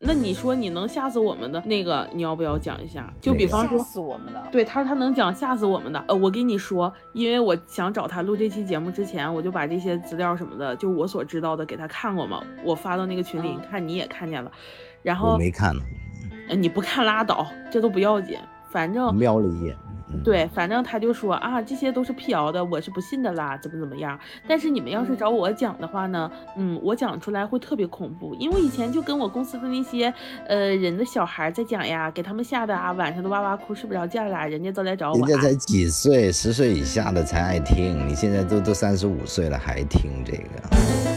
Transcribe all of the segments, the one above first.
那你说你能吓死我们的那个，你要不要讲一下？就比方说吓死我们的。对他说，他能讲吓死我们的。呃，我跟你说，因为我想找他录这期节目之前，我就把这些资料什么的，就我所知道的给他看过嘛。我发到那个群里，你看你也看见了。然后我没看，呃，你不看拉倒，这都不要紧，反正瞄了一眼。对，反正他就说啊，这些都是辟谣的，我是不信的啦，怎么怎么样。但是你们要是找我讲的话呢，嗯，我讲出来会特别恐怖，因为我以前就跟我公司的那些呃人的小孩在讲呀，给他们吓得啊，晚上都哇哇哭，睡不着觉啦，人家都来找我。人家才几岁，十岁以下的才爱听，你现在都都三十五岁了还听这个。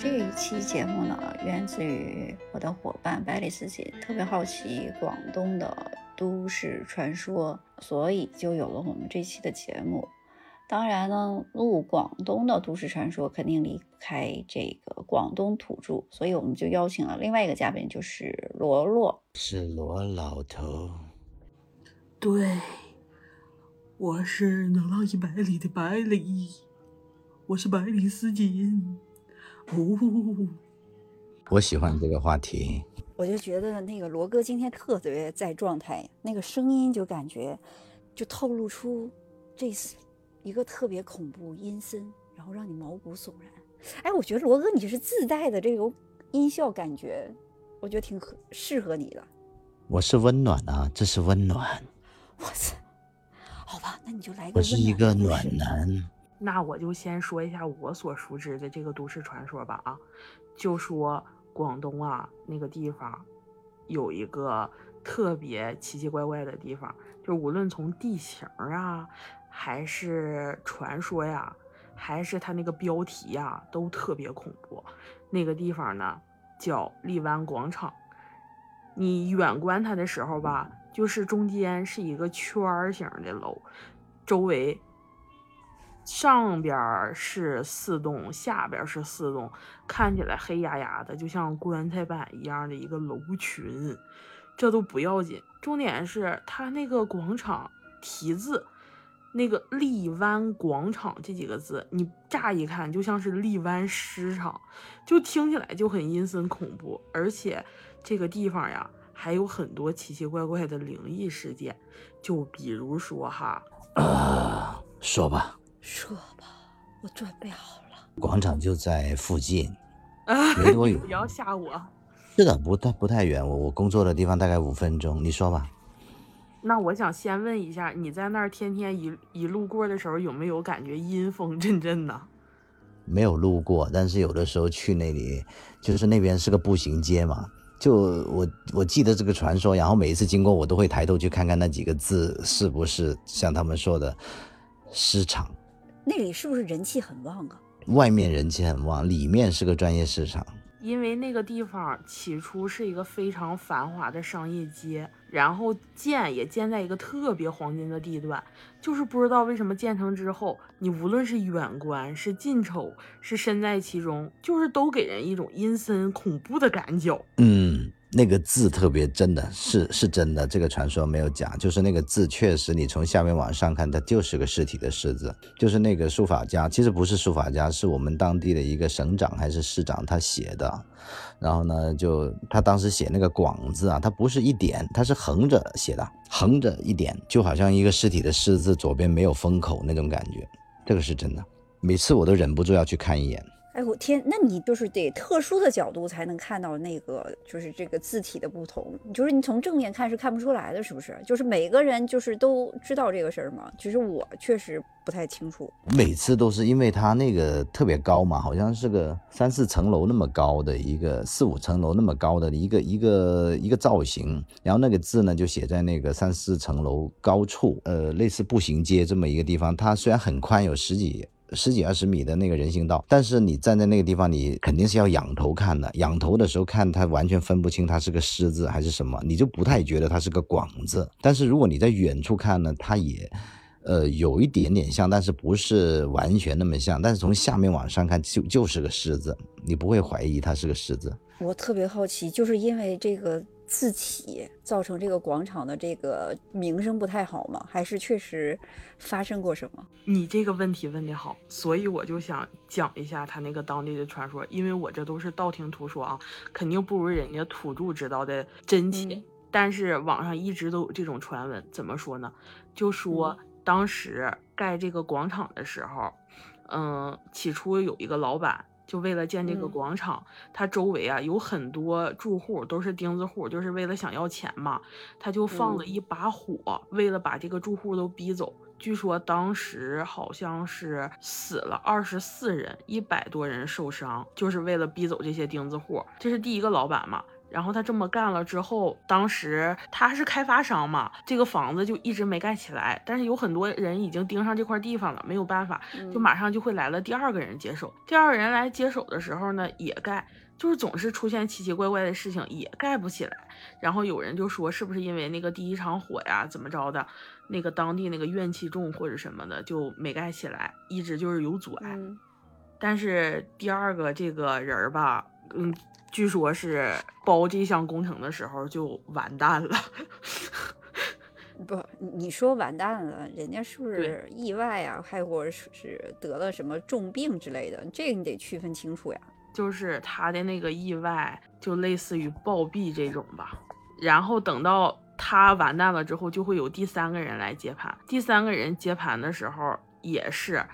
这一期节目呢，源自于我的伙伴百里思锦，特别好奇广东的都市传说，所以就有了我们这期的节目。当然呢，录广东的都市传说肯定离不开这个广东土著，所以我们就邀请了另外一个嘉宾，就是罗罗，是罗老头。对，我是能浪一百里的百里。我是百里思锦，哦，我喜欢这个话题。我就觉得那个罗哥今天特别在状态，那个声音就感觉就透露出这是一个特别恐怖阴森，然后让你毛骨悚然。哎，我觉得罗哥你是自带的这种音效感觉，我觉得挺合适合你的。我是温暖啊，这是温暖。我操，好吧，那你就来个。我是一个暖男。那我就先说一下我所熟知的这个都市传说吧啊，就说广东啊那个地方有一个特别奇奇怪怪的地方，就无论从地形啊，还是传说呀，还是它那个标题呀，都特别恐怖。那个地方呢叫荔湾广场，你远观它的时候吧，就是中间是一个圈儿形的楼，周围。上边是四栋，下边是四栋，看起来黑压压的，就像棺材板一样的一个楼群。这都不要紧，重点是它那个广场题字，那个“荔湾广场”这几个字，你乍一看就像是荔湾市场，就听起来就很阴森恐怖。而且这个地方呀，还有很多奇奇怪怪的灵异事件，就比如说哈，啊，说吧。说吧，我准备好了。广场就在附近，没多远。不要吓我。是的，不太不太远。我我工作的地方大概五分钟。你说吧。那我想先问一下，你在那儿天天一一路过的时候，有没有感觉阴风阵阵呢？没有路过，但是有的时候去那里，就是那边是个步行街嘛。就我我记得这个传说，然后每一次经过，我都会抬头去看看那几个字是不是像他们说的市场。那里是不是人气很旺啊？外面人气很旺，里面是个专业市场。因为那个地方起初是一个非常繁华的商业街，然后建也建在一个特别黄金的地段，就是不知道为什么建成之后，你无论是远观是近瞅是身在其中，就是都给人一种阴森恐怖的感觉。嗯。那个字特别真的是是真的，这个传说没有假，就是那个字确实，你从下面往上看，它就是个尸体的“尸”字，就是那个书法家，其实不是书法家，是我们当地的一个省长还是市长他写的，然后呢，就他当时写那个“广”字啊，他不是一点，他是横着写的，横着一点，就好像一个尸体的“尸”字左边没有封口那种感觉，这个是真的，每次我都忍不住要去看一眼。哎我天，那你就是得特殊的角度才能看到那个，就是这个字体的不同。就是你从正面看是看不出来的，是不是？就是每个人就是都知道这个事儿吗？其实我确实不太清楚。每次都是因为它那个特别高嘛，好像是个三四层楼那么高的一个，四五层楼那么高的一个一个一个造型。然后那个字呢，就写在那个三四层楼高处，呃，类似步行街这么一个地方。它虽然很宽，有十几。十几二十米的那个人行道，但是你站在那个地方，你肯定是要仰头看的。仰头的时候看，它完全分不清它是个“狮”字还是什么，你就不太觉得它是个“广”字。但是如果你在远处看呢，它也，呃，有一点点像，但是不是完全那么像。但是从下面往上看，就就是个“狮”字，你不会怀疑它是个“狮”字。我特别好奇，就是因为这个自起，造成这个广场的这个名声不太好吗？还是确实发生过什么？你这个问题问的好，所以我就想讲一下他那个当地的传说，因为我这都是道听途说啊，肯定不如人家土著知道的真切。嗯但是网上一直都有这种传闻，怎么说呢？就说当时盖这个广场的时候，嗯，起初有一个老板。就为了建这个嗯广场，他周围啊有很多住户都是钉子户，就是为了想要钱嘛，他就放了嗯一把火，为了把这个住户都逼走。据说当时好像是死了二十四人，一百多人受伤，就是为了逼走这些钉子户。这是第一个老板嘛。然后他这么干了之后，当时他是开发商嘛，这个房子就一直没盖起来。但是有很多人已经盯上这块地方了，没有办法，就嗯马上就会来了第二个人接手。第二个人来接手的时候呢，也盖，就是总是出现奇奇怪怪的事情，也盖不起来。然后有人就说，是不是因为那个第一场火呀，怎么着的，那个当地那个怨气重或者什么的，就没盖起来，一直就是有阻碍。嗯但是第二个这个人儿吧，嗯，据说是包这项工程的时候就完蛋了。不，你你说完蛋了，人家是不是意外啊？还或者是是得了什么重病之类的？这个你得区分清楚呀。就是他的那个意外，就类似于暴毙这种吧。然后等到他完蛋了之后，就会有第三个人来接盘。第三个人接盘的时候，也是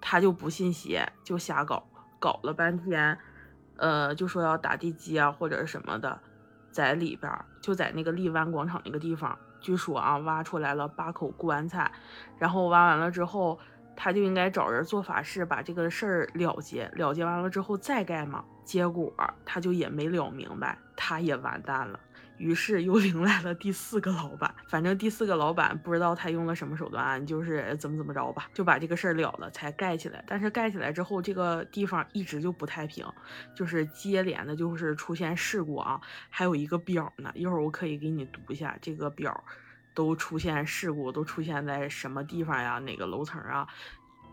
他就不信邪，就瞎搞，搞了半天，呃，就说要打地基啊或者什么的，在里边儿就在那个荔湾广场那个地方，据说啊挖出来了八口棺材，然后挖完了之后。他就应该找人做法事，把这个事儿了结，了结完了之后再盖嘛。结果他就也没了明白，他也完蛋了。于是又 迎来了第四个老板，反正第四个老板不知道他用了什么手段，就是怎么怎么着吧，就把这个事儿了了，才盖起来。但是盖起来之后，这个地方一直就不太平，就是接连的，就是出现事故啊。还有一个表呢，一会儿我可以给你读一下这个表。都出现事故，都出现在什么地方呀？哪个楼层啊？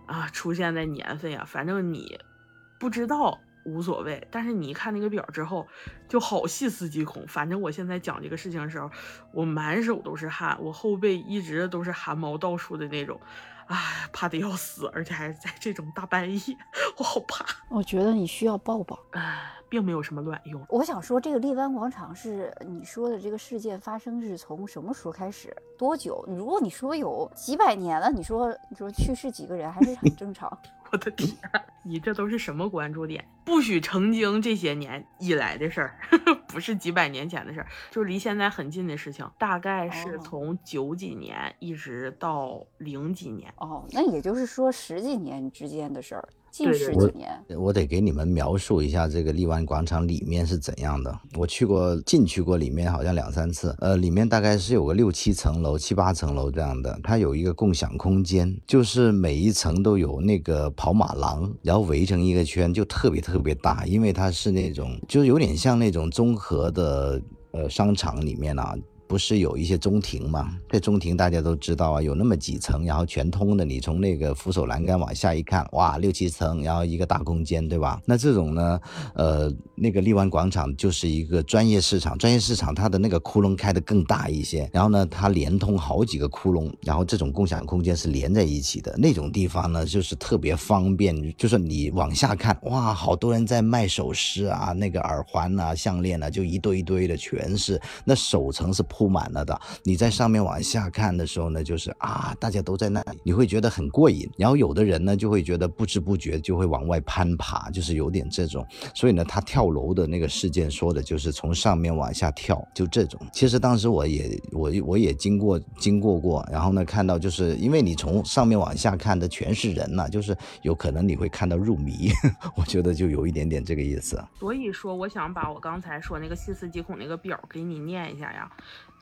啊，出现在年份呀？反正你不知道无所谓，但是你一看那个表之后，就好细思极恐。反正我现在讲这个事情的时候，我满手都是汗，我后背一直都是汗毛倒竖的那种，哎，怕的要死，而且还在这种大半夜，我好怕。我觉得你需要抱抱。唉，并没有什么卵用。我想说，这个荔湾广场是你说的这个事件发生是从什么时候开始？多久？如果你说有几百年了，你说你说去世几个人还是很正常。我的天，你这都是什么关注点？不许成精这些年以来的事儿，不是几百年前的事儿，就是离现在很近的事情，大概是哦从九几年一直到零几年。哦，那也就是说十几年之间的事儿，近十几年。我得给你们描述一下这个荔湾广场里面是怎样的。我去过，进去过里面好像两三次。呃，里面大概是有个六七层楼、七八层楼这样的。它有一个共享空间，就是每一层都有那个跑马廊，然后围成一个圈，就特别特别大，因为它是那种，就是有点像那种综合的呃商场里面啊。不是有一些中庭嘛？这中庭大家都知道啊，有那么几层，然后全通的。你从那个扶手栏杆往下一看，哇，六七层，然后一个大空间，对吧？那这种呢，呃，那个荔湾广场就是一个专业市场，专业市场它的那个窟窿开得更大一些，然后呢，它连通好几个窟窿，然后这种共享空间是连在一起的。那种地方呢，就是特别方便，就是你往下看，哇，好多人在卖首饰啊，那个耳环啊、项链啊，就一堆一堆的，全是。那首层是铺满了的，你在上面往下看的时候呢，就是啊，大家都在那里，你会觉得很过瘾。然后有的人呢，就会觉得不知不觉就会往外攀爬，就是有点这种。所以呢，他跳楼的那个事件说的就是从上面往下跳，就这种。其实当时我也我我也经过经过过，然后呢看到就是因为你从上面往下看的全是人呐、就是有可能你会看到入迷，我觉得就有一点点这个意思。所以说，我想把我刚才说那个细思极恐那个表给你念一下呀。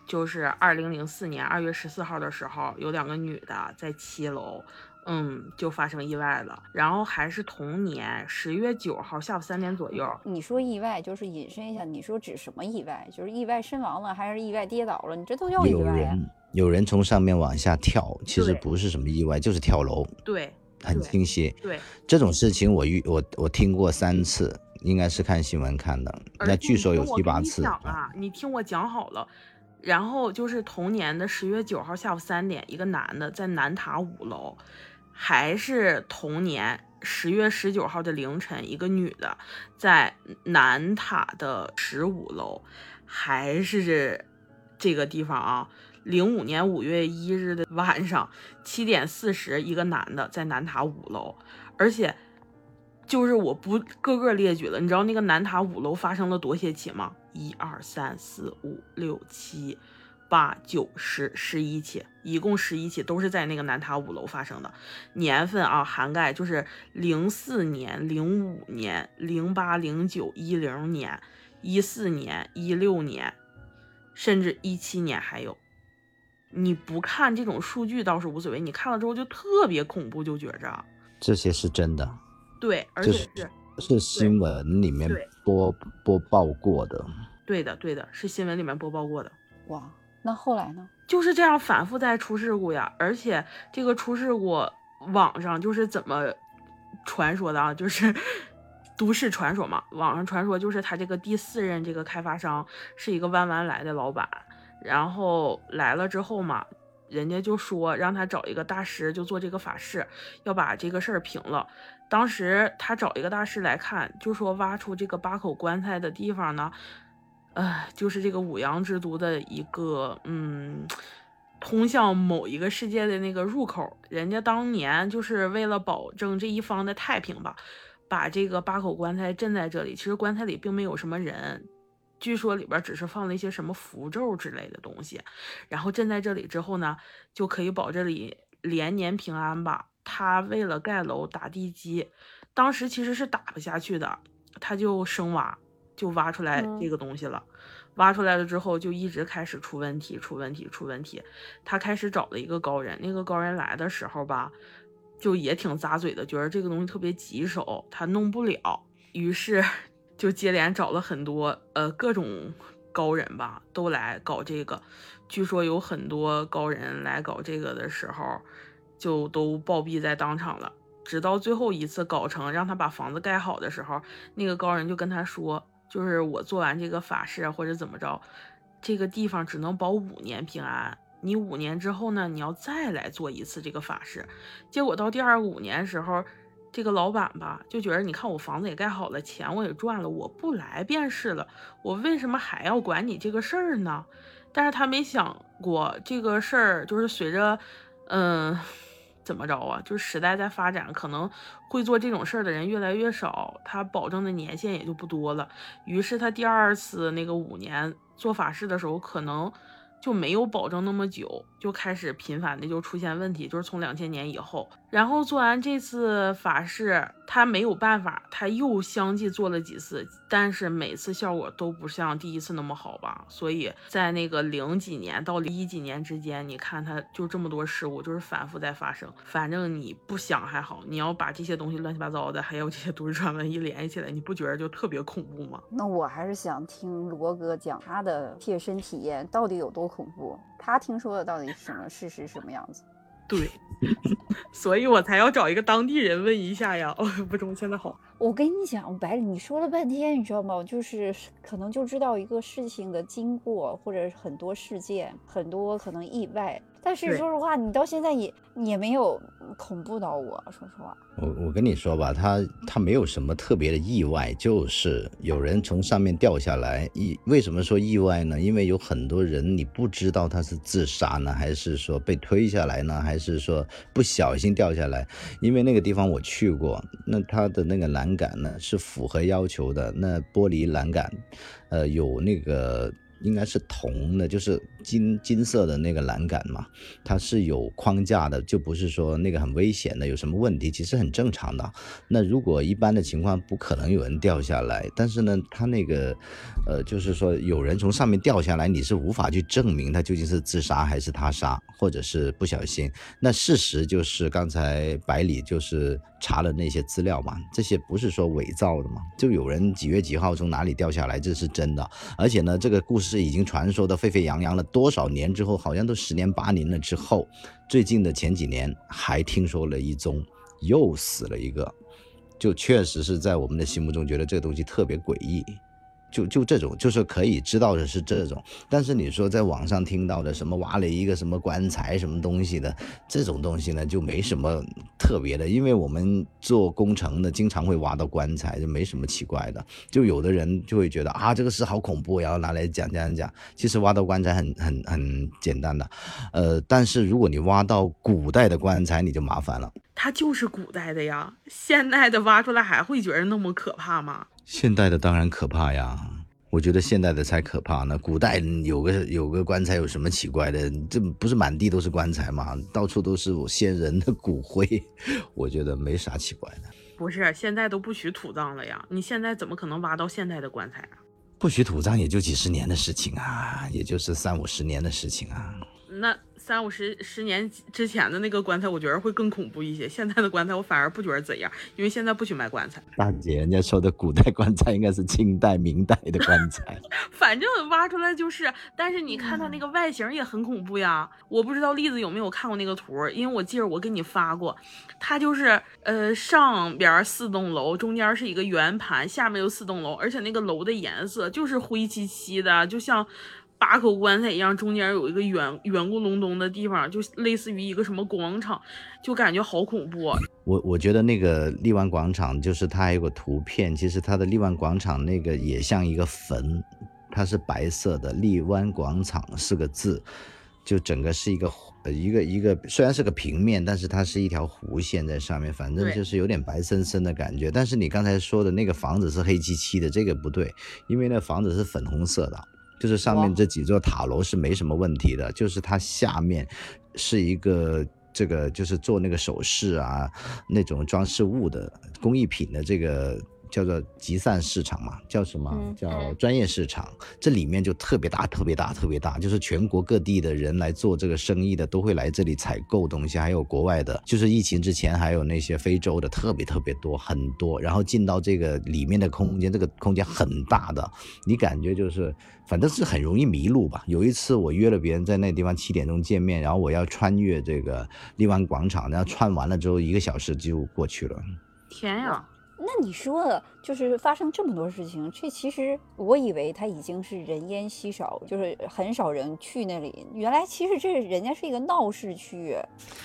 就是二零零四年二月十四号的时候，有两个女的在七楼，嗯，就发生意外了。然后还是同年十月九号下午三点左右，你说意外，就是引申一下，你说指什么意外？就是意外身亡了，还是意外跌倒了？你这都叫意有外呀？人有人从上面往下跳，其实不是什么意外，就是跳楼，对很对清晰。对，这种事情我遇我我听过三次，应该是看新闻看的。那据说你听我跟你有七八次讲啊，你听我讲好了。然后就是同年的十月九号下午三点，一个男的在南塔五楼，还是同年十月十九号的凌晨，一个女的在南塔的十五楼，还是这个地方啊。零五年五月一日的晚上七点四十，一个男的在南塔五楼，而且就是我不个个列举了，你知道那个南塔五楼发生了多些起吗？一二三四五六七八九十十一起，一共十一起，都是在那个南塔五楼发生的。年份啊，涵盖就是零四年、零五年、零八、零九、一零年、一四年、一六年，甚至一七年还有。你不看这种数据倒是无所谓，你看了之后就特别恐怖，就觉着这些是真的，对，而且就是是是新闻里面对播播报过的。对的，对的，是新闻里面播报过的。哇，那后来呢？就是这样反复在出事故呀，而且这个出事故网上就是怎么传说的啊，就是 都市传说嘛，网上传说就是他这个第四任这个开发商是一个弯弯来的老板，然后来了之后嘛，人家就说让他找一个大师就做这个法事，要把这个事儿平了。当时他找一个大师来看，就说挖出这个八口棺材的地方呢，呃，就是这个五阳之都的一个嗯，通向某一个世界的那个入口。人家当年就是为了保证这一方的太平吧，把这个八口棺材镇在这里。其实棺材里并没有什么人，据说里边只是放了一些什么符咒之类的东西。然后镇在这里之后呢，就可以保这里连年平安吧。他为了盖楼打地基，当时其实是打不下去的，他就深挖，就挖出来这个东西了。挖出来了之后，就一直开始出问题，出问题，出问题。他开始找了一个高人，那个高人来的时候吧，就也挺咂嘴的，觉得这个东西特别棘手，他弄不了。于是就接连找了很多呃各种高人吧，都来搞这个。据说有很多高人来搞这个的时候，就都暴毙在当场了。直到最后一次搞成让他把房子盖好的时候，那个高人就跟他说，就是我做完这个法事或者怎么着，这个地方只能保五年平安。你五年之后呢，你要再来做一次这个法事。结果到第二五年时候，这个老板吧就觉得，你看我房子也盖好了，钱我也赚了，我不来便是了，我为什么还要管你这个事儿呢？但是他没想过这个事儿就是随着，嗯。怎么着啊？就是时代在发展，可能会做这种事儿的人越来越少，他保证的年限也就不多了。于是他第二次那个五年做法事的时候，可能就没有保证那么久，就开始频繁的就出现问题。就是从两千年以后，然后做完这次法事，他没有办法，他又相继做了几次，但是每次效果都不像第一次那么好吧。所以在那个零几年到一几年之间，你看他就这么多事故，就是反复在发生。反正你不想还好，你要把这些东西乱七八糟的，还有这些都市传闻一联系起来，你不觉得就特别恐怖吗？那我还是想听罗哥讲他的切身体验到底有多恐怖，他听说的到底是什么事实什么样子？对，所以我才要找一个当地人问一下呀。哦，不中，现在好。我跟你讲，白里，你说了半天，你知道吗？就是可能就知道一个事情的经过，或者很多事件，很多可能意外。但是说实话，你到现在也也没有恐怖到我，说实话。我我跟你说吧，他他没有什么特别的意外，就是有人从上面掉下来。意为什么说意外呢？因为有很多人你不知道他是自杀呢，还是说被推下来呢，还是说不小心掉下来。因为那个地方我去过，那它的那个栏杆呢是符合要求的，那玻璃栏杆，呃，有那个。应该是铜的，就是金金色的那个栏杆嘛，它是有框架的，就不是说那个很危险的，有什么问题其实很正常的。那如果一般的情况，不可能有人掉下来。但是呢，它那个，呃，就是说有人从上面掉下来，你是无法去证明他究竟是自杀还是他杀，或者是不小心。那事实就是刚才百里就是查了那些资料嘛，这些不是说伪造的嘛，就有人几月几号从哪里掉下来，这是真的。而且呢，这个故事已经传说的沸沸扬扬了多少年之后，好像都十年八年了之后，最近的前几年还听说了一宗，又死了一个，就确实是在我们的心目中觉得这个东西特别诡异。就就这种，就是可以知道的是这种，但是你说在网上听到的什么挖了一个什么棺材什么东西的这种东西呢，就没什么特别的，因为我们做工程的经常会挖到棺材，就没什么奇怪的。就有的人就会觉得啊，这个事好恐怖，然后拿来讲讲讲。其实挖到棺材很很很简单的，呃，但是如果你挖到古代的棺材，你就麻烦了。它就是古代的呀，现代的挖出来还会觉得那么可怕吗？现代的当然可怕呀，我觉得现代的才可怕呢。古代有个有个棺材有什么奇怪的？这不是满地都是棺材吗？到处都是我先人的骨灰，我觉得没啥奇怪的。不是，现在都不许土葬了呀，你现在怎么可能挖到现代的棺材啊？不许土葬也就几十年的事情啊，也就是三五十年的事情啊。那。三五十十年之前的那个棺材，我觉得会更恐怖一些。现在的棺材，我反而不觉得怎样，因为现在不许卖棺材。大姐，人家说的古代棺材应该是清代、明代的棺材。反正挖出来就是，但是你看它那个外形也很恐怖呀。我不知道栗子有没有看过那个图，因为我记得我给你发过，它就是呃上边四栋楼，中间是一个圆盘，下面有四栋楼，而且那个楼的颜色就是灰漆漆的，就像。八口棺材一样，中间有一个圆圆咕隆咚的地方，就类似于一个什么广场，就感觉好恐怖。我我觉得那个荔湾广场，就是它还有个图片，其实它的荔湾广场那个也像一个坟，它是白色的，荔湾广场四个字，就整个是一个呃一个一个，虽然是个平面，但是它是一条弧线在上面，反正就是有点白森森的感觉。但是你刚才说的那个房子是黑漆漆的，这个不对，因为那房子是粉红色的。就是上面这几座塔楼是没什么问题的，就是它下面是一个这个就是做那个首饰啊那种装饰物的工艺品的这个。叫做集散市场嘛，叫什么？叫专业市场。这里面就特别大，特别大，特别大，就是全国各地的人来做这个生意的，都会来这里采购东西。还有国外的，就是疫情之前还有那些非洲的，特别特别多，很多。然后进到这个里面的空间，这个空间很大的，你感觉就是，反正是很容易迷路吧。有一次我约了别人在那地方七点钟见面，然后我要穿越这个荔湾广场，然后穿完了之后一个小时就过去了。天呀！那你说。就是发生这么多事情，这其实我以为它已经是人烟稀少，就是很少人去那里。原来其实这人家是一个闹市区。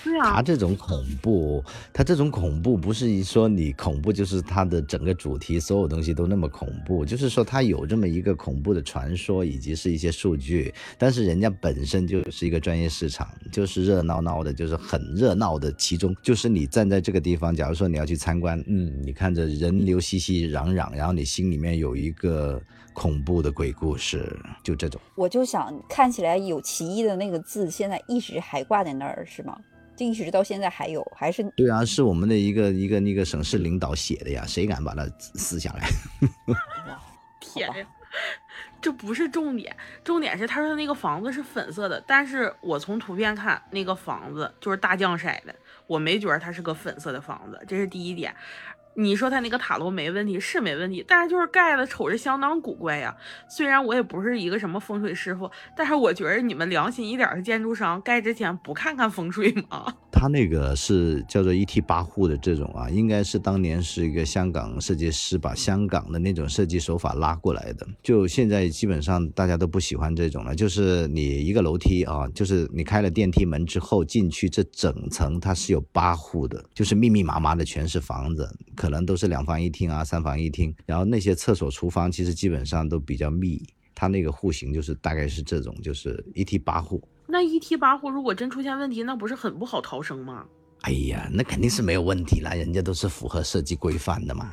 对啊，他这种恐怖，他这种恐怖不是说你恐怖，就是他的整个主题所有东西都那么恐怖，就是说他有这么一个恐怖的传说以及是一些数据，但是人家本身就是一个专业市场，就是热闹闹的，就是很热闹的。其中就是你站在这个地方，假如说你要去参观，嗯，你看着人流熙熙。嚷嚷，然后你心里面有一个恐怖的鬼故事，就这种。我就想，看起来有歧义的那个字，现在一直还挂在那儿，是吗？就一直到现在还有，还是？对啊，是我们的一个一个那个省市领导写的呀，谁敢把它撕下来？天呀，这不是重点，重点是他说那个房子是粉色的，但是我从图片看，那个房子就是大酱色的，我没觉得它是个粉色的房子，这是第一点。你说他那个塔楼没问题是没问题，但是就是盖的瞅着相当古怪呀。虽然我也不是一个什么风水师傅，但是我觉得你们良心一点的建筑商盖之前不看看风水吗？他那个是叫做一梯八户的这种啊，应该是当年是一个香港设计师把香港的那种设计手法拉过来的。就现在基本上大家都不喜欢这种了，就是你一个楼梯啊，就是你开了电梯门之后进去这整层它是有八户的，就是密密麻麻的全是房子。可能都是两房一厅啊，三房一厅，然后那些厕所、厨房其实基本上都比较密，它那个户型就是大概是这种，就是一梯八户。那一梯八户如果真出现问题，那不是很不好逃生吗？哎呀，那肯定是没有问题啦，人家都是符合设计规范的嘛，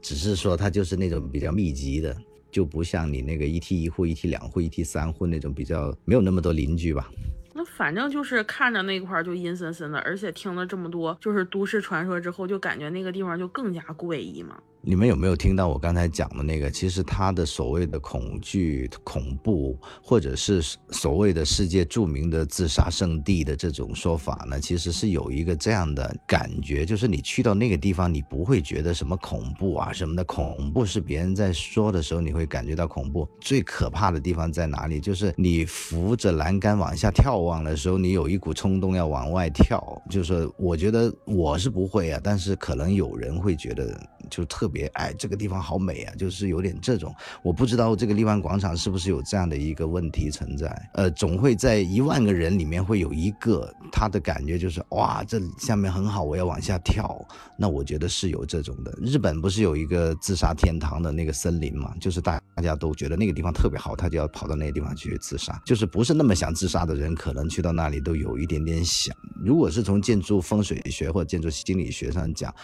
只是说它就是那种比较密集的，就不像你那个一梯一户、一梯两户、一梯三户那种比较没有那么多邻居吧。那反正就是看着那块就阴森森的，而且听了这么多就是都市传说之后，就感觉那个地方就更加怪异嘛。你们有没有听到我刚才讲的那个？其实他的所谓的恐惧、恐怖，或者是所谓的世界著名的自杀圣地的这种说法呢？其实是有一个这样的感觉，就是你去到那个地方，你不会觉得什么恐怖啊什么的。恐怖是别人在说的时候，你会感觉到恐怖。最可怕的地方在哪里？就是你扶着栏杆往下眺望的时候，你有一股冲动要往外跳。就是我觉得我是不会啊，但是可能有人会觉得就特别别哎这个地方好美啊，就是有点这种。我不知道这个荔湾广场是不是有这样的一个问题存在，呃，总会在一万个人里面会有一个他的感觉就是哇，这下面很好，我要往下跳。那我觉得是有这种的。日本不是有一个自杀天堂的那个森林嘛，就是大大家都觉得那个地方特别好，他就要跑到那个地方去自杀。就是不是那么想自杀的人，可能去到那里都有一点点想。如果是从建筑风水学或建筑心理学上讲，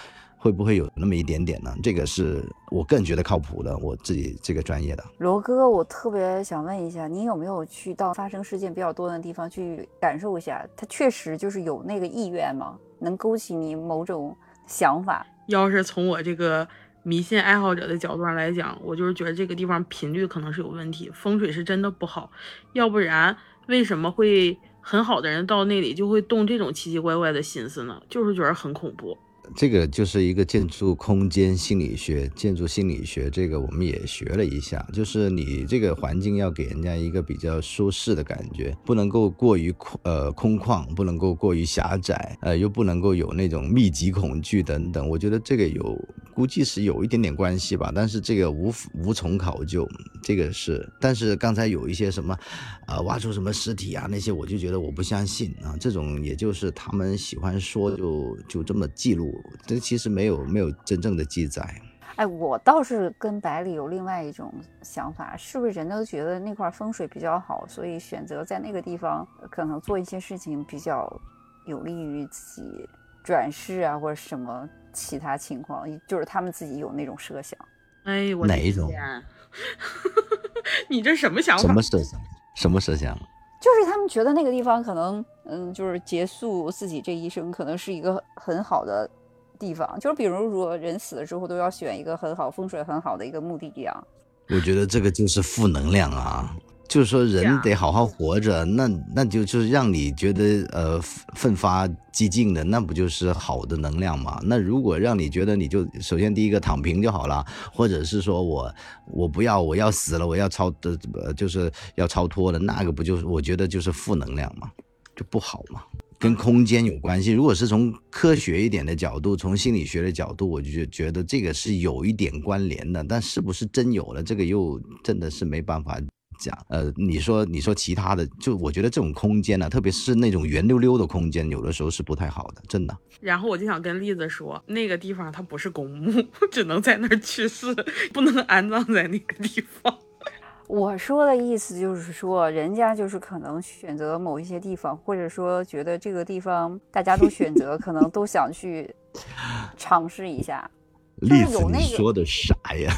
会不会有那么一点点呢？这个是我个人觉得靠谱的，我自己这个专业的。罗哥，我特别想问一下，你有没有去到发生事件比较多的地方去感受一下？他确实就是有那个意愿吗？能勾起你某种想法？要是从我这个迷信爱好者的角度上来讲，我就是觉得这个地方频率可能是有问题，风水是真的不好，要不然为什么会很好的人到那里就会动这种奇奇怪怪的心思呢？就是觉得很恐怖。这个就是一个建筑空间心理学，建筑心理学这个我们也学了一下，就是你这个环境要给人家一个比较舒适的感觉，不能够过于空呃空旷，不能够过于狭窄，呃又不能够有那种密集恐惧等等。我觉得这个有估计是有一点点关系吧，但是这个无无从考究，这个是。但是刚才有一些什么，呃挖出什么尸体啊那些，我就觉得我不相信啊，这种也就是他们喜欢说就就这么记录。这其实没有没有真正的记载。哎，我倒是跟百里有另外一种想法，是不是人都觉得那块风水比较好，所以选择在那个地方可能做一些事情比较有利于自己转世啊，或者什么其他情况，就是他们自己有那种设想。哎，我哪一种？你这什么想法？什么设想？什么设想？就是他们觉得那个地方可能，嗯，就是结束自己这一生，可能是一个很好的。地方就是，比如说人死了之后都要选一个很好风水很好的一个墓地一样。我觉得这个就是负能量啊，就是说人得好好活着，那那就就是让你觉得呃奋发激进的，那不就是好的能量吗？那如果让你觉得你就首先第一个躺平就好了，或者是说我我不要我要死了我要超的呃就是要超脱的那个不就是我觉得就是负能量嘛，就不好嘛。跟空间有关系。如果是从科学一点的角度，从心理学的角度，我就觉得这个是有一点关联的。但是不是真有了，这个又真的是没办法讲。呃，你说你说其他的，就我觉得这种空间呢，特别是那种圆溜溜的空间，有的时候是不太好的，真的。然后我就想跟栗子说，那个地方它不是公墓，只能在那儿去世，不能安葬在那个地方。我说的意思就是说，人家就是可能选择某一些地方，或者说觉得这个地方大家都选择，可能都想去尝试一下。栗子，你说的啥呀？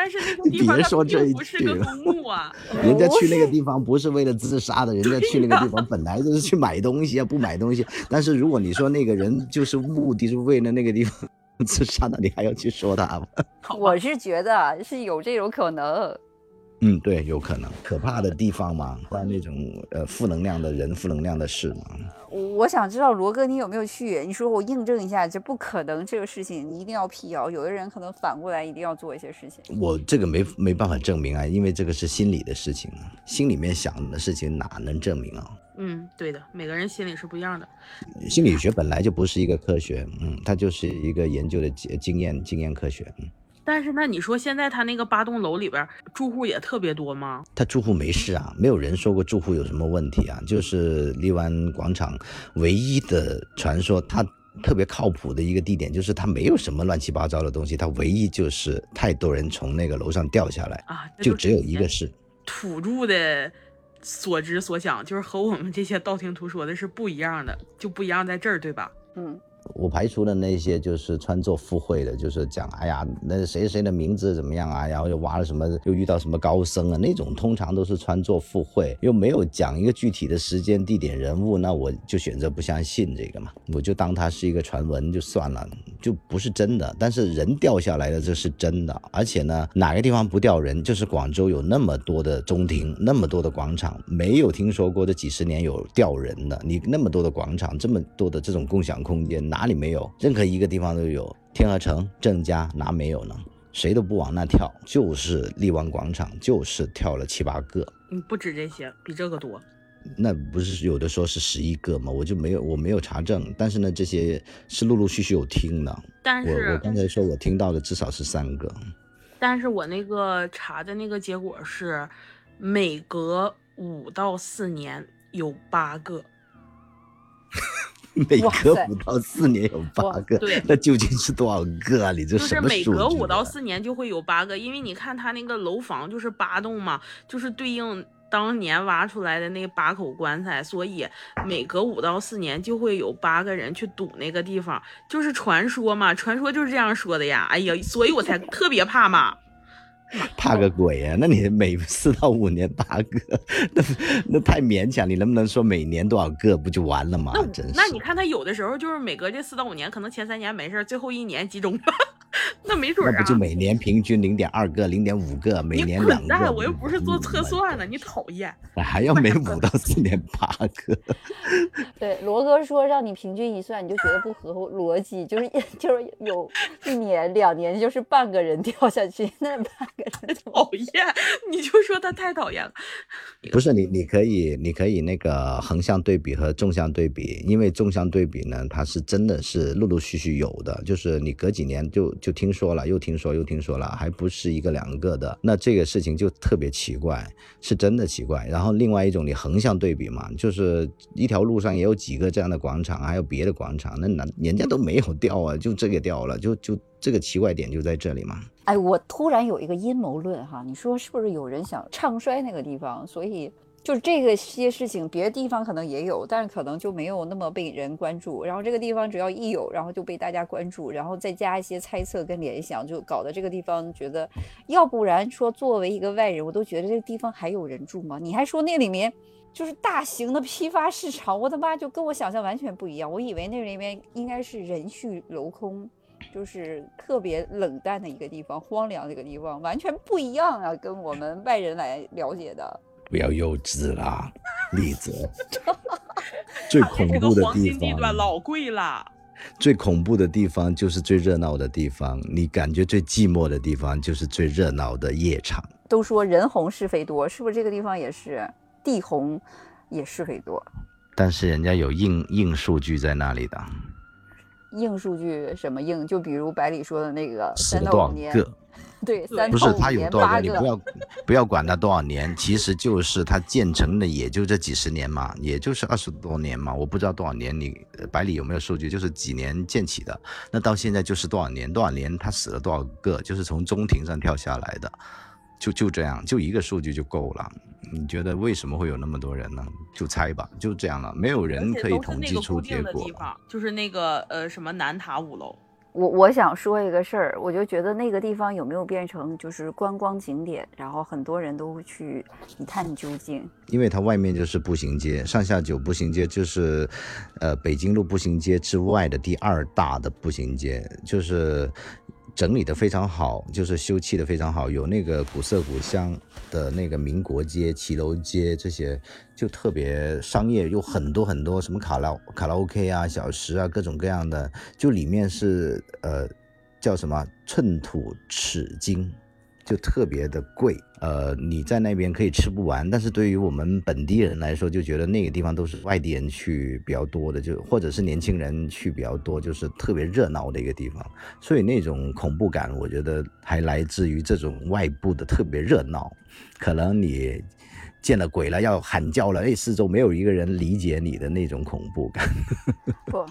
但是那个地方并不是个公墓啊。人家去那个地方不是为了自杀的，人家去那个地方本来就是去买东西啊，不买东西。但是如果你说那个人就是目的是为了那个地方。自杀的你还要去说他吗？我是觉得是有这种可能。嗯，对，有可能。可怕的地方嘛，或那种呃负能量的人、负能量的事嘛。我想知道罗哥你有没有去？你说我印证一下，这不可能，这个事情你一定要辟谣。有的人可能反过来一定要做一些事情。我这个没没办法证明啊，因为这个是心理的事情，心里面想的事情哪能证明啊？嗯，对的，每个人心里是不一样的。心理学本来就不是一个科学，嗯，它就是一个研究的经验经验科学。嗯，但是那你说现在他那个八栋楼里边住户也特别多吗？他住户没事啊，没有人说过住户有什么问题啊。就是荔湾广场唯一的传说，它特别靠谱的一个地点，就是它没有什么乱七八糟的东西，它唯一就是太多人从那个楼上掉下来啊，就只有一个是土著的。所知所想就是和我们这些道听途说的是不一样的，就不一样在这儿，对吧？嗯。我排除了那些就是穿作附会的，就是讲哎呀，那谁谁的名字怎么样啊？然后又挖了什么，又遇到什么高僧啊？那种通常都是穿作附会，又没有讲一个具体的时间、地点、人物，那我就选择不相信这个嘛，我就当它是一个传闻就算了，就不是真的。但是人掉下来的这是真的，而且呢，哪个地方不掉人？就是广州有那么多的中庭，那么多的广场，没有听说过这几十年有掉人的。你那么多的广场，这么多的这种共享空间。哪里没有？任何一个地方都有。天河城、郑家哪没有呢？谁都不往那跳，就是荔湾广场，就是跳了七八个。嗯，不止这些，比这个多。那不是有的说是十一个吗？我就没有我没有查证，但是呢，这些是陆陆续续有听的。但我我刚才说我听到的至少是三个，但是我那个查的那个结果是，每隔五到四年有八个。每隔五到四年有八个对，那究竟是多少个啊？你这就是每隔五到四年就会有八个，因为你看他那个楼房就是八栋嘛，就是对应当年挖出来的那八口棺材，所以每隔五到四年就会有八个人去堵那个地方，就是传说嘛，传说就是这样说的呀。哎呀，所以我才特别怕嘛。怕个鬼呀、那你每四到五年八个，那那太勉强。你能不能说每年多少个不就完了吗那？真是。那你看他有的时候就是每隔这四到五年，可能前三年没事儿，最后一年集中了，那没准儿啊。那不就每年平均零点二个、零点五个，每年两！个？我又不是做测算的，嗯你讨厌。还要每 五到四年八个。对，罗哥说让你平均一算，你就觉得不合逻辑，就是就是有一年两年就是半个人掉下去，那半个人讨厌，你就说他太讨厌了。不是你，你可以，你可以那个横向对比和纵向对比，因为纵向对比呢，它是真的是陆陆续续有的，就是你隔几年就就听说了，又听说又听说了，还不是一个两个的，那这个事情就特别奇怪，是真的奇怪。然后另外一种你横向对比嘛，就是一条路上也有几个这样的广场，还有别的广场，那那人家都没有掉啊，就这个掉了，就就这个奇怪点就在这里嘛。哎，我突然有一个阴谋论哈，你说是不是有人想唱衰那个地方？所以就这个些事情，别的地方可能也有，但是可能就没有那么被人关注。然后这个地方只要一有，然后就被大家关注，然后再加一些猜测跟联想，就搞得这个地方觉得，要不然说作为一个外人，我都觉得这个地方还有人住吗？你还说那里面。就是大型的批发市场，我的妈，就跟我想象完全不一样。我以为那里面应该是人去楼空，就是特别冷淡的一个地方，荒凉的一个地方，完全不一样啊，跟我们外人来了解的。不要幼稚啦，栗子。最恐怖的地黄金地段方，老贵了。最恐怖的地方就是最热闹的地方。你感觉最寂寞的地方就是最热闹的夜场。都说人红是非多，是不是这个地方也是地红也是非多？但是人家有硬硬数据在那里的，硬数据什么硬？就比如百里说的那个三死了多少到五年，个？对，三不是他有多少个，你不要不要管他多少年，其实就是他建成的也就这几十年嘛，也就是二十多年嘛，我不知道多少年，你呃百里有没有数据？就是几年建起的，那到现在就是多少年？多少年他死了多少个？就是从中庭上跳下来的，就就这样，就一个数据就够了。你觉得为什么会有那么多人呢？就猜吧，就这样了，没有人可以统计出结果地。方，就是那个呃什么南塔五楼。我我想说一个事儿，我就觉得那个地方有没有变成就是观光景点，然后很多人都会去一探究竟。因为它外面就是步行街，上下九步行街就是，呃，北京路步行街之外的第二大的步行街，就是整理的非常好，就是修葺的非常好，有那个古色古香的那个民国街、骑楼街这些，就特别商业，有很多很多什么卡拉卡拉 OK 啊、小食啊，各种各样的，就里面是呃叫什么寸土尺金。就特别的贵，呃，你在那边可以吃不完，但是对于我们本地人来说，就觉得那个地方都是外地人去比较多的，就或者是年轻人去比较多，就是特别热闹的一个地方，所以那种恐怖感，我觉得还来自于这种外部的特别热闹，可能你见了鬼了，要喊叫了，哎，四周没有一个人理解你的那种恐怖感。不，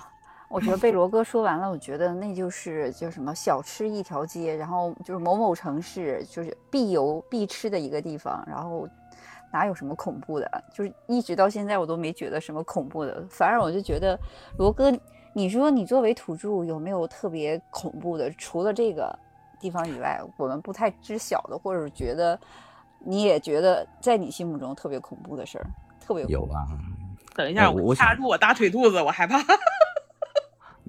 我觉得被罗哥说完了，我觉得那就是叫什么小吃一条街，然后就是某某城市就是必游必吃的一个地方，然后哪有什么恐怖的？就是一直到现在我都没觉得什么恐怖的，反而我就觉得罗哥，你说你作为土著有没有特别恐怖的？除了这个地方以外，我们不太知晓的，或者是觉得你也觉得在你心目中特别恐怖的事儿，特别有啊，等一下，我掐住我大腿肚子，我害怕。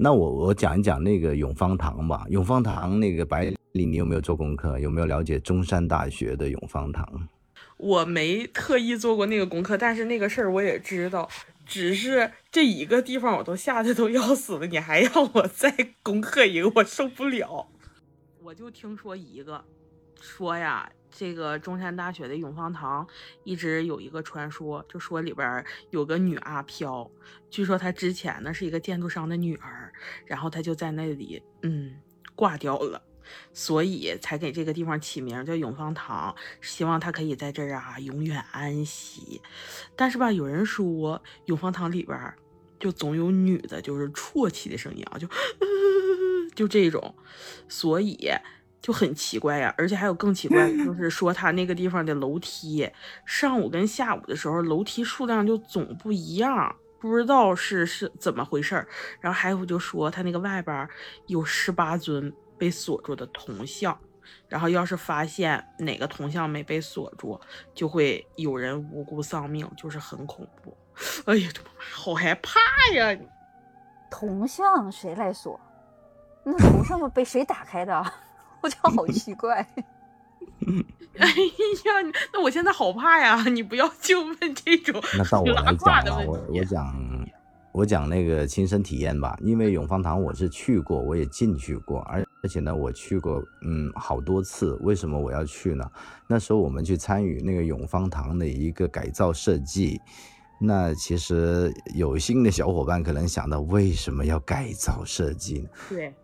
那我我讲一讲那个永芳堂吧。永芳堂那个白里，你有没有做功课？有没有了解中山大学的永芳堂？我没特意做过那个功课，但是那个事儿我也知道。只是这一个地方我都吓得都要死了，你还让我再攻克一个，我受不了。我就听说一个，说呀，这个中山大学的永芳堂一直有一个传说，就说里边有个女阿飘，据说她之前呢是一个建筑商的女儿，然后她就在那里嗯挂掉了，所以才给这个地方起名叫永芳堂，希望她可以在这儿啊永远安息。但是吧，有人说永芳堂里边就总有女的，就是啜泣的声音啊，就 就这种，所以。就很奇怪呀，而且还有更奇怪的，就是说他那个地方的楼梯，上午跟下午的时候楼梯数量就总不一样，不知道是是怎么回事儿。然后还有就说他那个外边有十八尊被锁住的铜像，然后要是发现哪个铜像没被锁住，就会有人无辜丧命，就是很恐怖。哎呀，好害怕呀！铜像谁来锁？那铜像被谁打开的？我觉得好奇怪。哎呀，那我现在好怕呀！你不要就问这种 那到我来讲吧，我我讲我讲那个亲身体验吧。因为永芳堂我是去过，我也进去过，而而且呢，我去过嗯好多次。为什么我要去呢？那时候我们去参与那个永芳堂的一个改造设计。那其实有心的小伙伴可能想到，为什么要改造设计呢？对，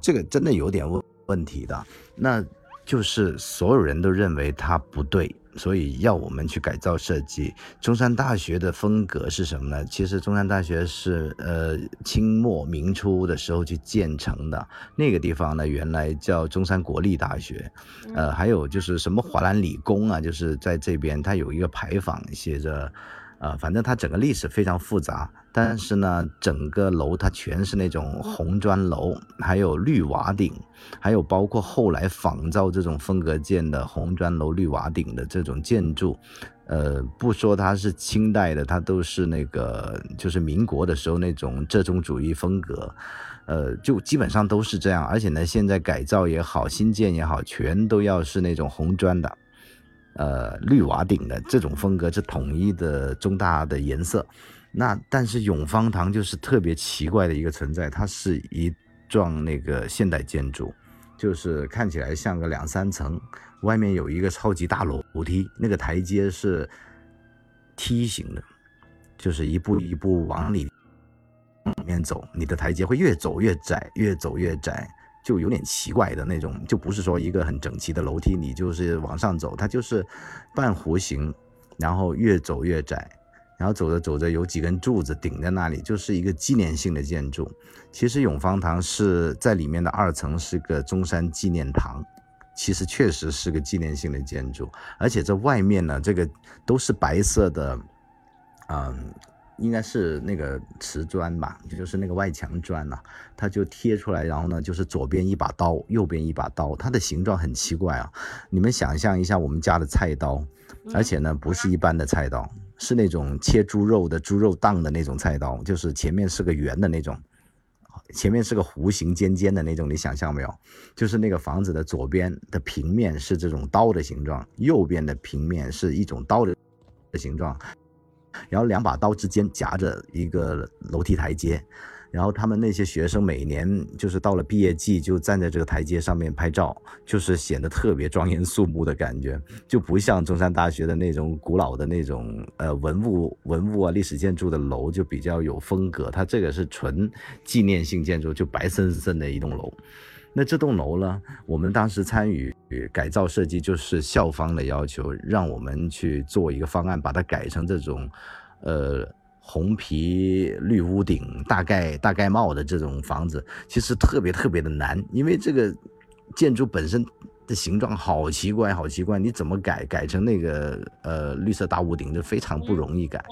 这个真的有点问。问题的，那就是所有人都认为它不对，所以要我们去改造设计。中山大学的风格是什么呢？其实中山大学是呃清末明初的时候去建成的，那个地方呢原来叫中山国立大学，呃还有就是什么华南理工啊，就是在这边它有一个牌坊写着。呃，反正它整个历史非常复杂，但是呢，整个楼它全是那种红砖楼，还有绿瓦顶，还有包括后来仿造这种风格建的红砖楼、绿瓦顶的这种建筑，呃，不说它是清代的，它都是那个就是民国的时候那种这种主义风格，呃，就基本上都是这样，而且呢，现在改造也好，新建也好，全都要是那种红砖的。呃，绿瓦顶的这种风格是统一的中大的颜色，那但是永芳堂就是特别奇怪的一个存在，它是一幢那个现代建筑，就是看起来像个两三层，外面有一个超级大楼梯，那个台阶是梯形的，就是一步一步往里面走，你的台阶会越走越窄，越走越窄。就有点奇怪的那种，就不是说一个很整齐的楼梯，你就是往上走，它就是半弧形，然后越走越窄，然后走着走着有几根柱子顶在那里，就是一个纪念性的建筑。其实永芳堂是在里面的二层是个中山纪念堂，其实确实是个纪念性的建筑，而且这外面呢，这个都是白色的，嗯。应该是那个瓷砖吧，就是那个外墙砖呐，它就贴出来，然后呢，就是左边一把刀，右边一把刀，它的形状很奇怪啊。你们想象一下我们家的菜刀，而且呢不是一般的菜刀，是那种切猪肉的猪肉档的那种菜刀，就是前面是个圆的那种，前面是个弧形尖尖的那种，你想象没有？就是那个房子的左边的平面是这种刀的形状，右边的平面是一种刀的的形状。然后两把刀之间夹着一个楼梯台阶，然后他们那些学生每年就是到了毕业季就站在这个台阶上面拍照，就是显得特别庄严肃穆的感觉，就不像中山大学的那种古老的那种呃文物文物啊历史建筑的楼就比较有风格，它这个是纯纪念性建筑，就白森森的一栋楼。那这栋楼呢？我们当时参与改造设计，就是校方的要求，让我们去做一个方案，把它改成这种，呃，红皮绿屋顶、大盖大盖帽的这种房子。其实特别特别的难，因为这个建筑本身的形状好奇怪，好奇怪，你怎么改改成那个呃绿色大屋顶，就非常不容易改。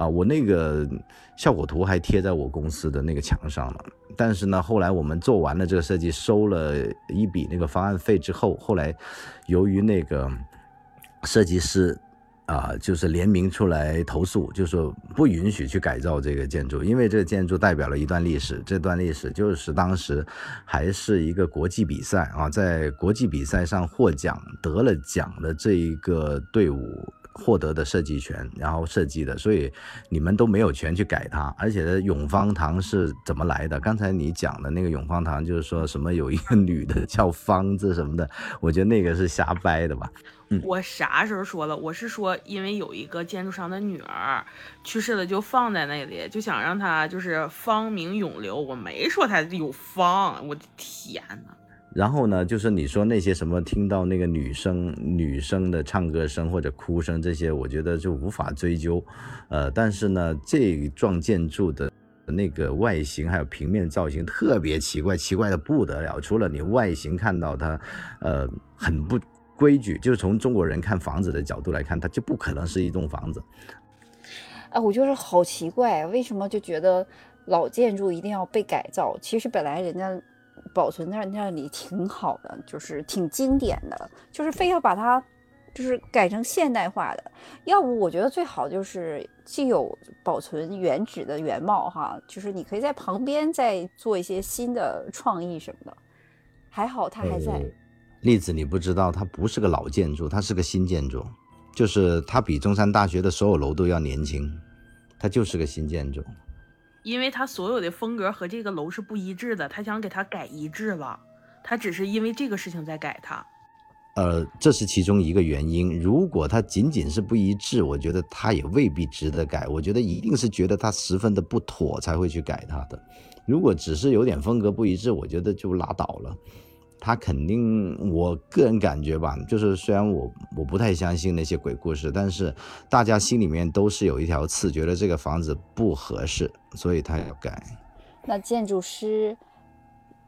啊，我那个效果图还贴在我公司的那个墙上了。但是呢，后来我们做完了这个设计，收了一笔那个方案费之后，后来由于那个设计师啊，就是联名出来投诉，就说不允许去改造这个建筑，因为这个建筑代表了一段历史。这段历史就是当时还是一个国际比赛啊，在国际比赛上获奖得了奖的这一个队伍。获得的设计权，然后设计的，所以你们都没有权去改它。而且，永芳堂是怎么来的？刚才你讲的那个永芳堂，就是说什么有一个女的叫芳子什么的，我觉得那个是瞎掰的吧。我啥时候说了？我是说，因为有一个建筑商的女儿去世了，就放在那里，就想让她就是芳名永留。我没说她有芳，我的天呐。然后呢，就是你说那些什么，听到那个女生女生的唱歌声或者哭声这些，我觉得就无法追究。呃，但是呢，这幢建筑的那个外形还有平面造型特别奇怪，奇怪的不得了。除了你外形看到它，呃，很不。规矩就是从中国人看房子的角度来看，它就不可能是一栋房子。哎，我就是好奇怪，为什么就觉得老建筑一定要被改造？其实本来人家保存在那里挺好的，就是挺经典的，就是非要把它就是改成现代化的。要不我觉得最好就是既有保存原址的原貌哈，就是你可以在旁边再做一些新的创意什么的。还好它还在。例子你不知道，它不是个老建筑，它是个新建筑，就是它比中山大学的所有楼都要年轻，它就是个新建筑。因为他所有的风格和这个楼是不一致的，他想给他改一致了，他只是因为这个事情在改他。呃，这是其中一个原因。如果他仅仅是不一致，我觉得他也未必值得改。我觉得一定是觉得他十分的不妥才会去改他的。如果只是有点风格不一致，我觉得就拉倒了。他肯定，我个人感觉吧，就是虽然我我不太相信那些鬼故事，但是大家心里面都是有一条刺，觉得这个房子不合适，所以他要改。那建筑师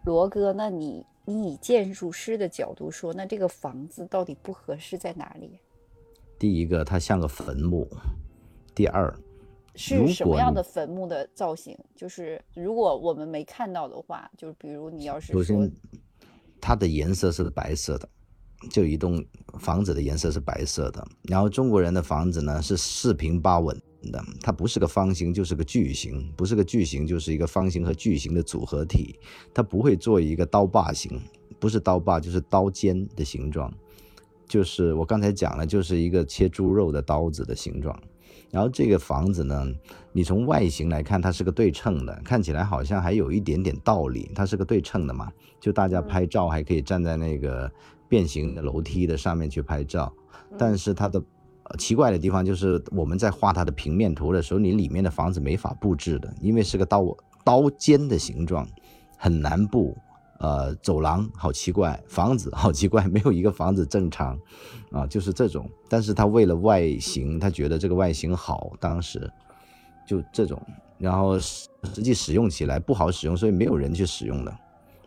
罗哥，那你你以建筑师的角度说，那这个房子到底不合适在哪里？第一个，它像个坟墓；第二，是什么样的坟墓的造型？就是如果我们没看到的话，就是比如你要是说。它的颜色是白色的，就一栋房子的颜色是白色的。然后中国人的房子呢是四平八稳的，它不是个方形就是个矩形，不是个矩形就是一个方形和矩形的组合体。它不会做一个刀把形，不是刀把就是刀尖的形状，就是我刚才讲了，就是一个切猪肉的刀子的形状。然后这个房子呢，你从外形来看，它是个对称的，看起来好像还有一点点道理。它是个对称的嘛，就大家拍照还可以站在那个变形的楼梯的上面去拍照。但是它的奇怪的地方就是，我们在画它的平面图的时候，你里面的房子没法布置的，因为是个刀刀尖的形状，很难布。呃，走廊好奇怪，房子好奇怪，没有一个房子正常，啊，就是这种。但是他为了外形，他觉得这个外形好，当时就这种。然后实际使用起来不好使用，所以没有人去使用的，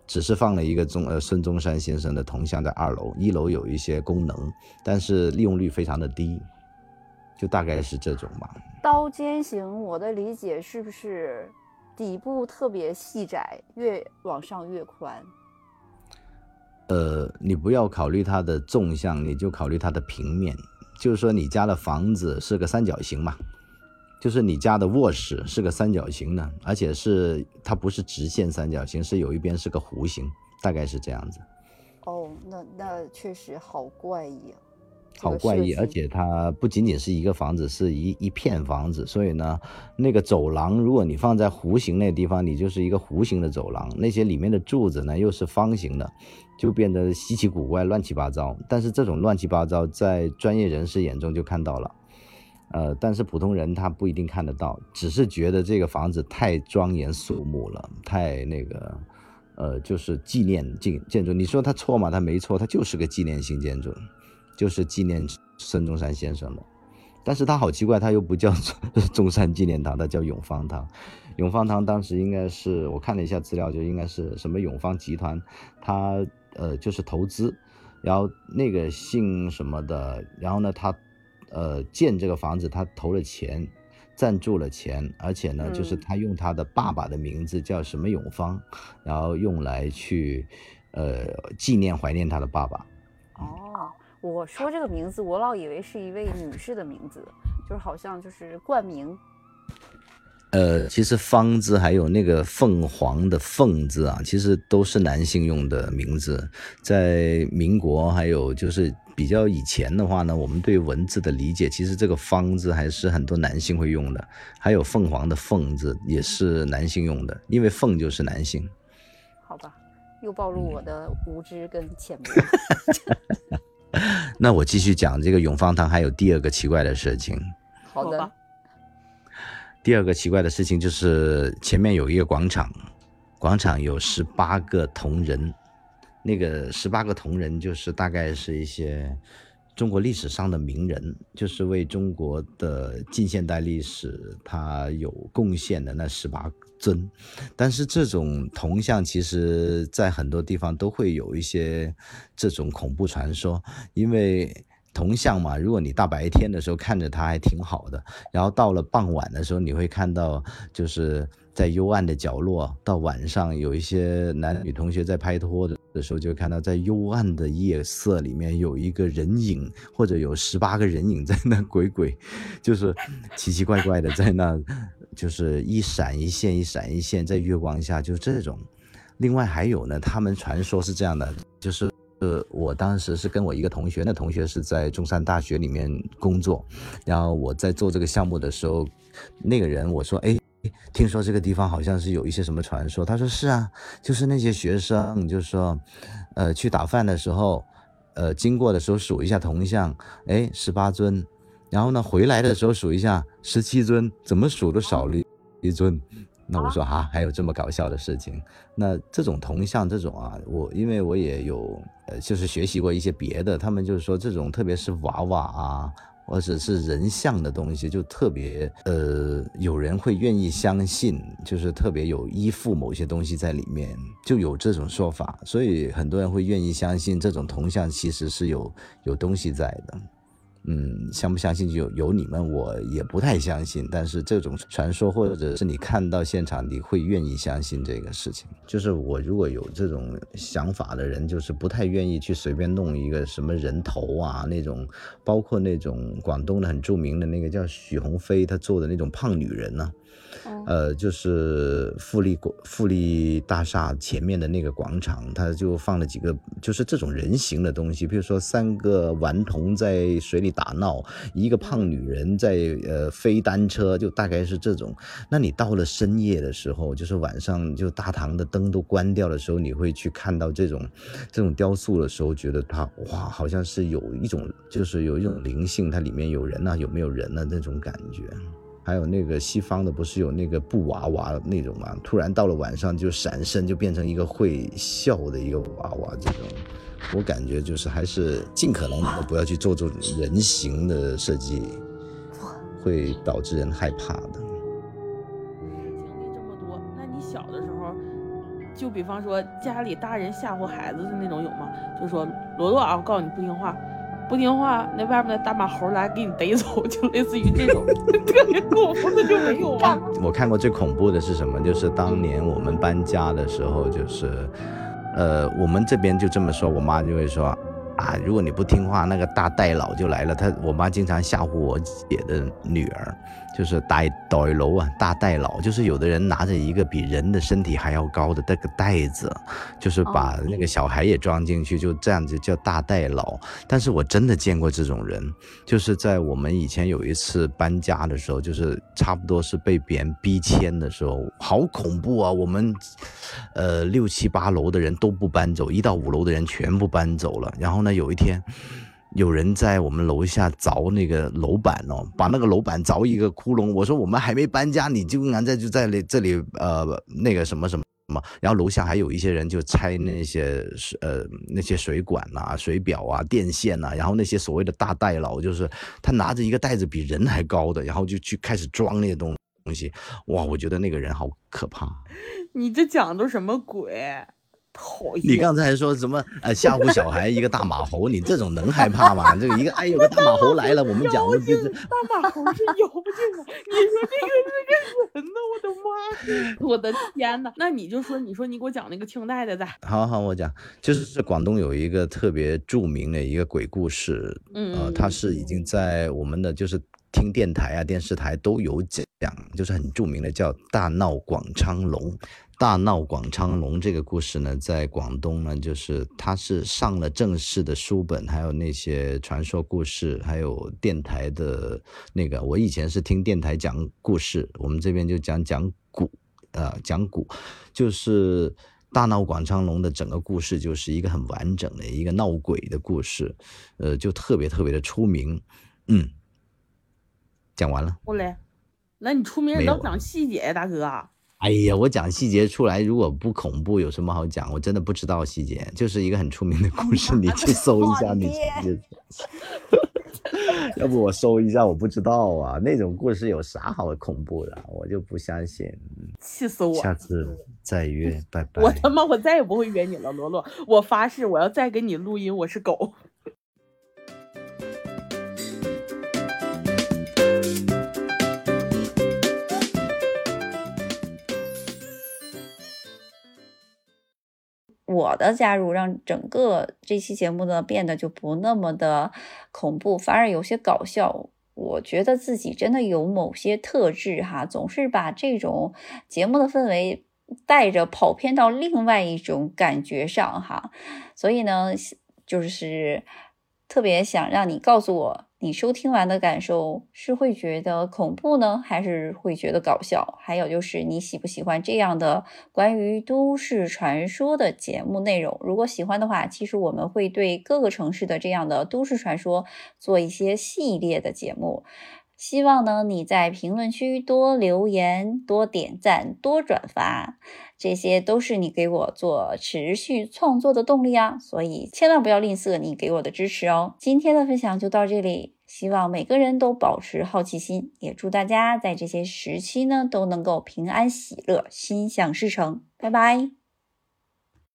只是放了一个中呃孙中山先生的铜像在二楼，一楼有一些功能，但是利用率非常的低，就大概是这种吧。刀尖形，我的理解是不是？底部特别细窄，越往上越宽。呃，你不要考虑它的纵向，你就考虑它的平面。就是说，你家的房子是个三角形嘛？就是你家的卧室是个三角形的，而且是它不是直线三角形，是有一边是个弧形，大概是这样子。哦，那那确实好怪异啊。好怪异，而且它不仅仅是一个房子，是一一片房子，所以呢，那个走廊，如果你放在弧形那地方，你就是一个弧形的走廊，那些里面的柱子呢又是方形的，就变得稀奇古怪、乱七八糟。但是这种乱七八糟，在专业人士眼中就看到了，呃，但是普通人他不一定看得到，只是觉得这个房子太庄严肃穆了，太那个，呃，就是纪念建建筑。你说他错吗？他没错，他就是个纪念性建筑。就是纪念孙中山先生的，但是他好奇怪，他又不叫 中山纪念堂，他叫永芳堂。永芳堂当时应该是我看了一下资料，就应该是什么永芳集团，他呃就是投资，然后那个姓什么的，然后呢他呃建这个房子，他投了钱，赞助了钱，而且呢就是他用他的爸爸的名字叫什么永芳，然后用来去呃纪念怀念他的爸爸。哦。我说这个名字，我老以为是一位女士的名字，就是好像就是冠名。呃，其实方字还有那个凤凰的凤字啊，其实都是男性用的名字，在民国还有就是比较以前的话呢，我们对文字的理解，其实这个“方”字还是很多男性会用的，还有凤凰的“凤”字也是男性用的，因为“凤”就是男性。好吧，又暴露我的无知跟浅薄。那我继续讲这个永芳堂还有第二个奇怪的事情。好的。第二个奇怪的事情就是前面有一个广场，广场有十八个铜人，那个十八个铜人就是大概是一些中国历史上的名人，就是为中国的近现代历史他有贡献的那十八尊。但是这种铜像其实在很多地方都会有一些这种恐怖传说，因为。铜像嘛，如果你大白天的时候看着它还挺好的，然后到了傍晚的时候，你会看到就是在幽暗的角落，到晚上有一些男女同学在拍拖的的时候，就看到在幽暗的夜色里面有一个人影，或者有十八个人影在那鬼鬼，就是奇奇怪怪的在那，就是一闪一现，一闪一现，在月光下就这种。另外还有呢，他们传说是这样的，就是。呃，我当时是跟我一个同学，那同学是在中山大学里面工作，然后我在做这个项目的时候，那个人我说，哎，听说这个地方好像是有一些什么传说，他说是啊，就是那些学生，就是说，呃，去打饭的时候，呃，经过的时候数一下铜像，哎，十八尊，然后呢，回来的时候数一下十七尊，怎么数都少了一尊。那我说啊，还有这么搞笑的事情？那这种铜像这种啊，我因为我也有呃，就是学习过一些别的，他们就是说这种特别是娃娃啊，或者是人像的东西，就特别呃，有人会愿意相信，就是特别有依附某些东西在里面，就有这种说法，所以很多人会愿意相信这种铜像其实是有有东西在的。嗯，相不相信就有你们，我也不太相信。但是这种传说，或者是你看到现场，你会愿意相信这个事情。就是我如果有这种想法的人，就是不太愿意去随便弄一个什么人头啊，那种，包括那种广东的很著名的那个叫许鸿飞，他做的那种胖女人呢。呃，就是富力国富力大厦前面的那个广场，它就放了几个，就是这种人形的东西，比如说三个顽童在水里打闹，一个胖女人在呃飞单车，就大概是这种。那你到了深夜的时候，就是晚上就大堂的灯都关掉的时候，你会去看到这种这种雕塑的时候，觉得它哇，好像是有一种，就是有一种灵性，它里面有人啊，有没有人啊那种感觉。还有那个西方的，不是有那个布娃娃那种吗？突然到了晚上就闪身，就变成一个会笑的一个娃娃。这种，我感觉就是还是尽可能的不要去做这种人形的设计，会导致人害怕的。经历这么多，那你小的时候，就比方说家里大人吓唬孩子的那种有吗？就说罗罗啊，我告诉你不听话。不听话，那外面的大马猴来给你逮走，就类似于这种 特别恐怖的就没有啊？我看过最恐怖的是什么？就是当年我们搬家的时候，就是，呃，我们这边就这么说，我妈就会说，啊，如果你不听话，那个大代老就来了。她我妈经常吓唬我姐的女儿。就是带袋楼啊，大袋佬，就是有的人拿着一个比人的身体还要高的那个袋子，就是把那个小孩也装进去，就这样子叫大袋佬。但是我真的见过这种人，就是在我们以前有一次搬家的时候，就是差不多是被别人逼迁的时候，好恐怖啊！我们，呃，六七八楼的人都不搬走，一到五楼的人全部搬走了。然后呢，有一天。有人在我们楼下凿那个楼板哦，把那个楼板凿一个窟窿。我说我们还没搬家，你竟然在就在那这里呃那个什么什么什么。然后楼下还有一些人就拆那些呃那些水管呐、水表啊、电线呐。然后那些所谓的大袋佬，就是他拿着一个袋子比人还高的，然后就去开始装那些东东西。哇，我觉得那个人好可怕。你这讲的什么鬼？你刚才说什么？呃，吓唬小孩一个大马猴，你这种能害怕吗？这个一个，哎，有个大马猴来了，我们讲的就是大马猴是妖精啊！你说这个是个人呢？我的妈！我的天哪！那你就说，你说你给我讲那个清代的再。好好，我讲，就是广东有一个特别著名的一个鬼故事，呃，它是已经在我们的就是听电台啊、电视台都有讲就是很著名的叫《大闹广昌隆》。大闹广昌隆这个故事呢，在广东呢，就是它是上了正式的书本，还有那些传说故事，还有电台的那个。我以前是听电台讲故事，我们这边就讲讲古，呃，讲古，就是大闹广昌隆的整个故事，就是一个很完整的一个闹鬼的故事，呃，就特别特别的出名。嗯，讲完了。我嘞，那你出名你要讲细节呀，大哥。哎呀，我讲细节出来，如果不恐怖，有什么好讲？我真的不知道细节，就是一个很出名的故事，你去搜一下，你去。要不我搜一下，我不知道啊，那种故事有啥好恐怖的？我就不相信。气死我！下次再约，拜拜。我他妈，我再也不会约你了，罗罗，我发誓，我要再给你录音，我是狗。我的加入让整个这期节目呢变得就不那么的恐怖，反而有些搞笑。我觉得自己真的有某些特质哈，总是把这种节目的氛围带着跑偏到另外一种感觉上哈，所以呢，就是特别想让你告诉我。你收听完的感受是会觉得恐怖呢，还是会觉得搞笑？还有就是你喜不喜欢这样的关于都市传说的节目内容？如果喜欢的话，其实我们会对各个城市的这样的都市传说做一些系列的节目。希望呢你在评论区多留言、多点赞、多转发。这些都是你给我做持续创作的动力啊，所以千万不要吝啬你给我的支持哦。今天的分享就到这里，希望每个人都保持好奇心，也祝大家在这些时期呢都能够平安喜乐、心想事成。拜拜。